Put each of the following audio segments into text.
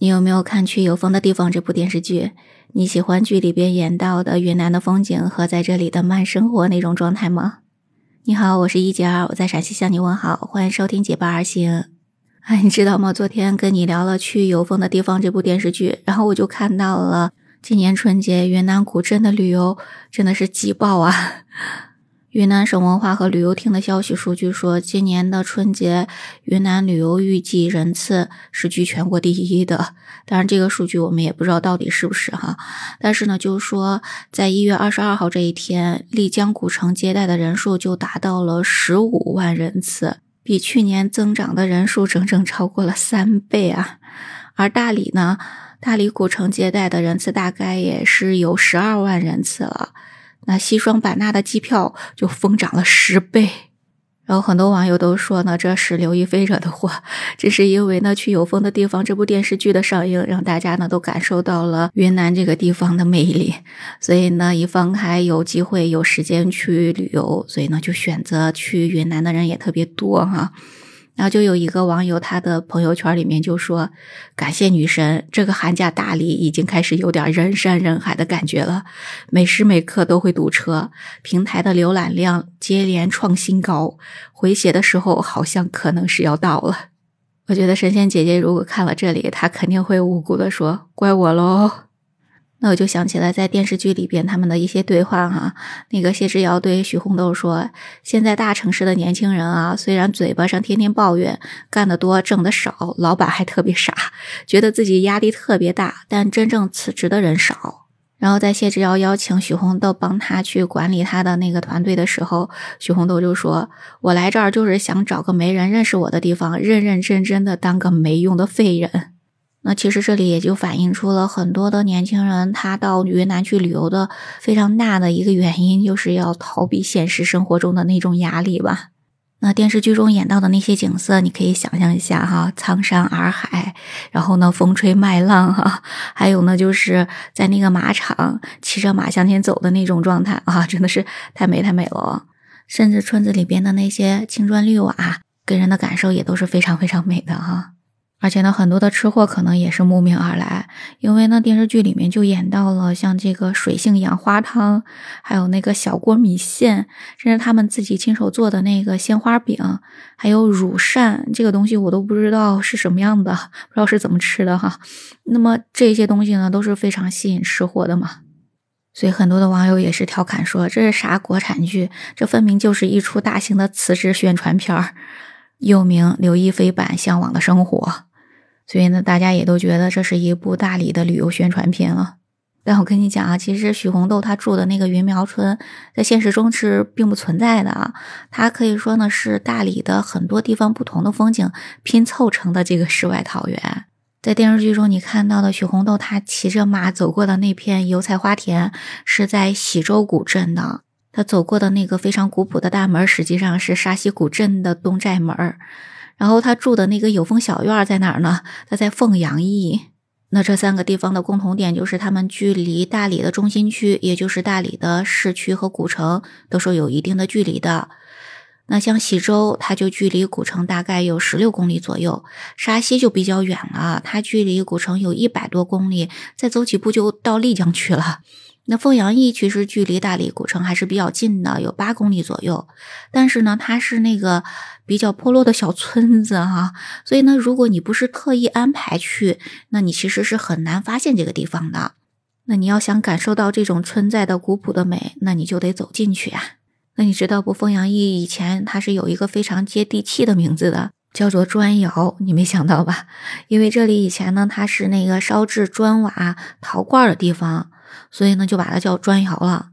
你有没有看《去有风的地方》这部电视剧？你喜欢剧里边演到的云南的风景和在这里的慢生活那种状态吗？你好，我是一姐儿，我在陕西向你问好，欢迎收听《结伴而行》。哎，你知道吗？昨天跟你聊了《去有风的地方》这部电视剧，然后我就看到了今年春节云南古镇的旅游真的是挤爆啊！云南省文化和旅游厅的消息数据说，今年的春节云南旅游预计人次是居全国第一的。当然，这个数据我们也不知道到底是不是哈。但是呢，就是说，在一月二十二号这一天，丽江古城接待的人数就达到了十五万人次，比去年增长的人数整整超过了三倍啊。而大理呢，大理古城接待的人次大概也是有十二万人次了。那西双版纳的机票就疯涨了十倍，然后很多网友都说呢，这是刘亦菲惹的祸。这是因为呢，去有风的地方这部电视剧的上映，让大家呢都感受到了云南这个地方的魅力，所以呢，一放开有机会有时间去旅游，所以呢就选择去云南的人也特别多哈。然后就有一个网友，他的朋友圈里面就说：“感谢女神，这个寒假大理已经开始有点人山人海的感觉了，每时每刻都会堵车，平台的浏览量接连创新高，回血的时候好像可能是要到了。”我觉得神仙姐姐如果看了这里，她肯定会无辜的说：“怪我喽。”那我就想起来，在电视剧里边他们的一些对话哈。那个谢之遥对许红豆说：“现在大城市的年轻人啊，虽然嘴巴上天天抱怨干得多挣得少，老板还特别傻，觉得自己压力特别大，但真正辞职的人少。”然后在谢之遥邀请许红豆帮他去管理他的那个团队的时候，许红豆就说：“我来这儿就是想找个没人认识我的地方，认认真真的当个没用的废人。”那其实这里也就反映出了很多的年轻人，他到云南去旅游的非常大的一个原因，就是要逃避现实生活中的那种压力吧。那电视剧中演到的那些景色，你可以想象一下哈，苍山洱海，然后呢风吹麦浪哈，还有呢就是在那个马场骑着马向前走的那种状态啊，真的是太美太美了。甚至村子里边的那些青砖绿瓦，给人的感受也都是非常非常美的哈。而且呢，很多的吃货可能也是慕名而来，因为呢，电视剧里面就演到了像这个水性杨花汤，还有那个小锅米线，甚至他们自己亲手做的那个鲜花饼，还有乳扇，这个东西我都不知道是什么样的，不知道是怎么吃的哈。那么这些东西呢，都是非常吸引吃货的嘛。所以很多的网友也是调侃说，这是啥国产剧？这分明就是一出大型的辞职宣传片儿，又名刘亦菲版《向往的生活》。所以呢，大家也都觉得这是一部大理的旅游宣传片了。但我跟你讲啊，其实许红豆她住的那个云苗村，在现实中是并不存在的啊。它可以说呢是大理的很多地方不同的风景拼凑成的这个世外桃源。在电视剧中，你看到的许红豆她骑着马走过的那片油菜花田，是在喜洲古镇的。她走过的那个非常古朴的大门，实际上是沙溪古镇的东寨门儿。然后他住的那个有风小院在哪儿呢？他在凤阳驿。那这三个地方的共同点就是，他们距离大理的中心区，也就是大理的市区和古城，都是有一定的距离的。那像喜洲，它就距离古城大概有十六公里左右；沙溪就比较远了，它距离古城有一百多公里，再走几步就到丽江去了。那凤阳驿其实距离大理古城还是比较近的，有八公里左右。但是呢，它是那个比较破落的小村子哈，所以呢，如果你不是特意安排去，那你其实是很难发现这个地方的。那你要想感受到这种村寨的古朴的美，那你就得走进去啊。那你知道不？凤阳驿以前它是有一个非常接地气的名字的，叫做砖窑。你没想到吧？因为这里以前呢，它是那个烧制砖瓦陶罐的地方。所以呢，就把它叫砖窑了。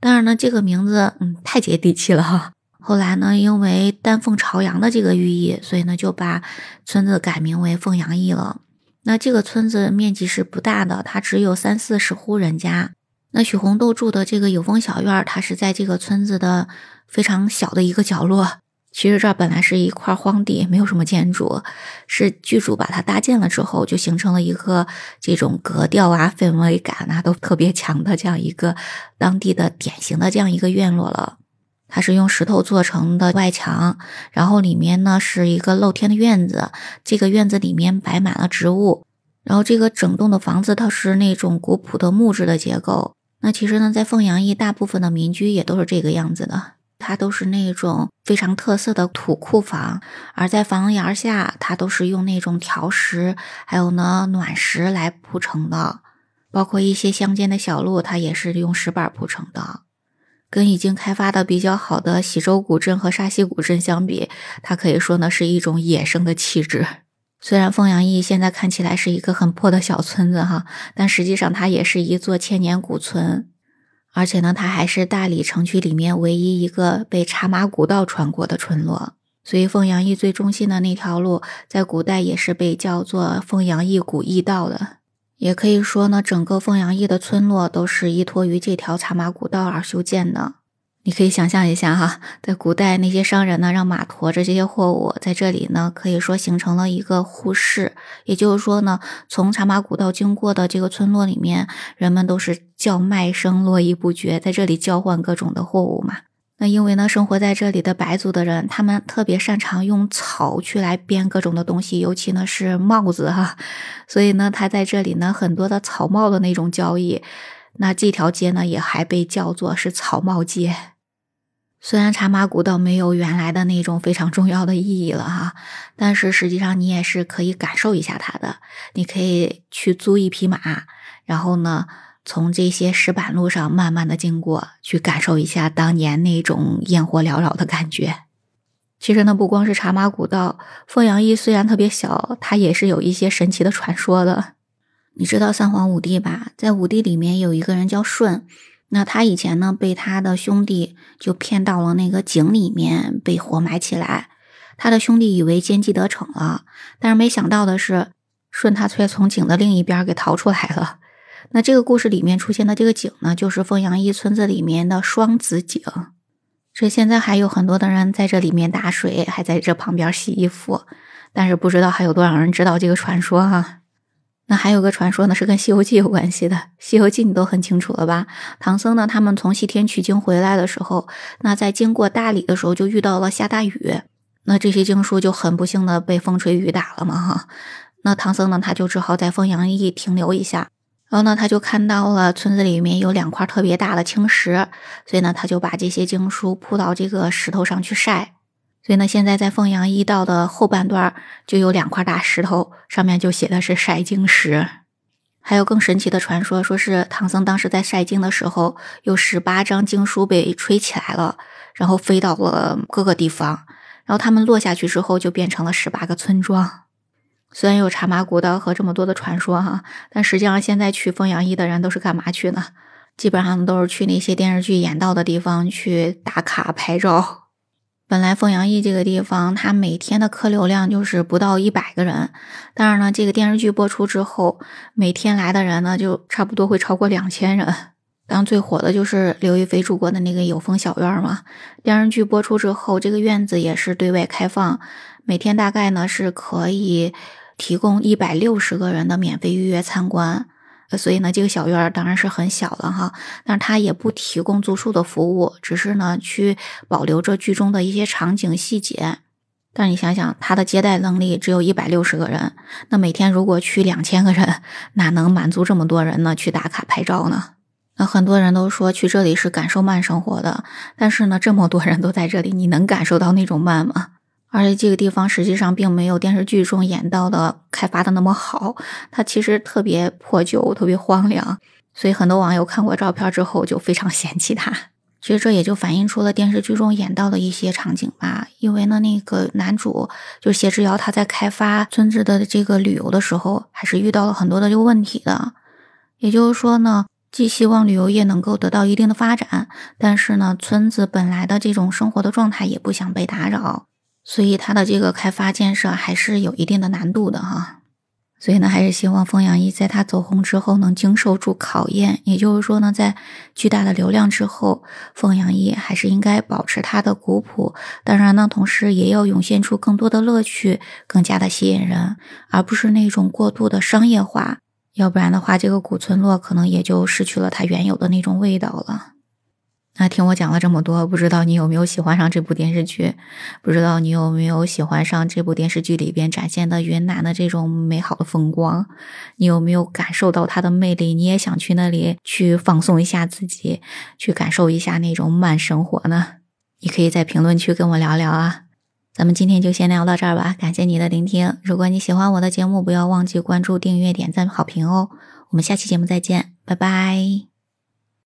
当然呢，这个名字嗯太接地气了哈。后来呢，因为丹凤朝阳的这个寓意，所以呢就把村子改名为凤阳驿了。那这个村子面积是不大的，它只有三四十户人家。那许红豆住的这个有风小院，它是在这个村子的非常小的一个角落。其实这儿本来是一块荒地，没有什么建筑，是剧组把它搭建了之后，就形成了一个这种格调啊、氛围感啊都特别强的这样一个当地的典型的这样一个院落了。它是用石头做成的外墙，然后里面呢是一个露天的院子，这个院子里面摆满了植物。然后这个整栋的房子它是那种古朴的木质的结构。那其实呢，在凤阳驿，大部分的民居也都是这个样子的，它都是那种非常特色的土库房。而在房檐下，它都是用那种条石，还有呢暖石来铺成的，包括一些乡间的小路，它也是用石板铺成的。跟已经开发的比较好的喜洲古镇和沙溪古镇相比，它可以说呢是一种野生的气质。虽然凤阳驿现在看起来是一个很破的小村子哈，但实际上它也是一座千年古村，而且呢，它还是大理城区里面唯一一个被茶马古道穿过的村落。所以凤阳驿最中心的那条路，在古代也是被叫做凤阳驿古驿道的。也可以说呢，整个凤阳驿的村落都是依托于这条茶马古道而修建的。你可以想象一下哈，在古代那些商人呢，让马驮着这些货物，在这里呢，可以说形成了一个互市。也就是说呢，从茶马古道经过的这个村落里面，人们都是叫卖声络绎不绝，在这里交换各种的货物嘛。那因为呢，生活在这里的白族的人，他们特别擅长用草去来编各种的东西，尤其呢是帽子哈，所以呢，他在这里呢，很多的草帽的那种交易。那这条街呢，也还被叫做是草帽街。虽然茶马古道没有原来的那种非常重要的意义了哈，但是实际上你也是可以感受一下它的。你可以去租一匹马，然后呢，从这些石板路上慢慢的经过，去感受一下当年那种烟火缭绕的感觉。其实呢，不光是茶马古道，凤阳驿虽然特别小，它也是有一些神奇的传说的。你知道三皇五帝吧？在五帝里面有一个人叫舜。那他以前呢，被他的兄弟就骗到了那个井里面，被活埋起来。他的兄弟以为奸计得逞了，但是没想到的是，舜他却从井的另一边给逃出来了。那这个故事里面出现的这个井呢，就是凤阳驿村子里面的双子井。这现在还有很多的人在这里面打水，还在这旁边洗衣服，但是不知道还有多少人知道这个传说啊。那还有个传说呢，是跟《西游记》有关系的，《西游记》你都很清楚了吧？唐僧呢，他们从西天取经回来的时候，那在经过大理的时候，就遇到了下大雨，那这些经书就很不幸的被风吹雨打了嘛，哈。那唐僧呢，他就只好在凤阳驿停留一下，然后呢，他就看到了村子里面有两块特别大的青石，所以呢，他就把这些经书铺到这个石头上去晒。所以呢，现在在凤阳驿道的后半段就有两块大石头，上面就写的是晒经石。还有更神奇的传说，说是唐僧当时在晒经的时候，有十八张经书被吹起来了，然后飞到了各个地方，然后他们落下去之后就变成了十八个村庄。虽然有茶马古道和这么多的传说哈，但实际上现在去凤阳驿的人都是干嘛去呢？基本上都是去那些电视剧演到的地方去打卡拍照。本来凤阳驿这个地方，它每天的客流量就是不到一百个人。当然呢，这个电视剧播出之后，每天来的人呢就差不多会超过两千人。当最火的就是刘亦菲住过的那个有风小院嘛。电视剧播出之后，这个院子也是对外开放，每天大概呢是可以提供一百六十个人的免费预约参观。所以呢，这个小院儿当然是很小了哈，但是它也不提供住宿的服务，只是呢去保留着剧中的一些场景细节。但你想想，它的接待能力只有一百六十个人，那每天如果去两千个人，哪能满足这么多人呢？去打卡拍照呢？那很多人都说去这里是感受慢生活的，但是呢，这么多人都在这里，你能感受到那种慢吗？而且这个地方实际上并没有电视剧中演到的开发的那么好，它其实特别破旧、特别荒凉，所以很多网友看过照片之后就非常嫌弃它。其实这也就反映出了电视剧中演到的一些场景吧。因为呢，那个男主就谢之遥，他在开发村子的这个旅游的时候，还是遇到了很多的这个问题的。也就是说呢，既希望旅游业能够得到一定的发展，但是呢，村子本来的这种生活的状态也不想被打扰。所以它的这个开发建设还是有一定的难度的哈，所以呢，还是希望凤阳一在它走红之后能经受住考验。也就是说呢，在巨大的流量之后，凤阳一还是应该保持它的古朴。当然呢，同时也要涌现出更多的乐趣，更加的吸引人，而不是那种过度的商业化。要不然的话，这个古村落可能也就失去了它原有的那种味道了。那听我讲了这么多，不知道你有没有喜欢上这部电视剧？不知道你有没有喜欢上这部电视剧里边展现的云南的这种美好的风光？你有没有感受到它的魅力？你也想去那里去放松一下自己，去感受一下那种慢生活呢？你可以在评论区跟我聊聊啊。咱们今天就先聊到这儿吧，感谢你的聆听。如果你喜欢我的节目，不要忘记关注、订阅、点赞、好评哦。我们下期节目再见，拜拜。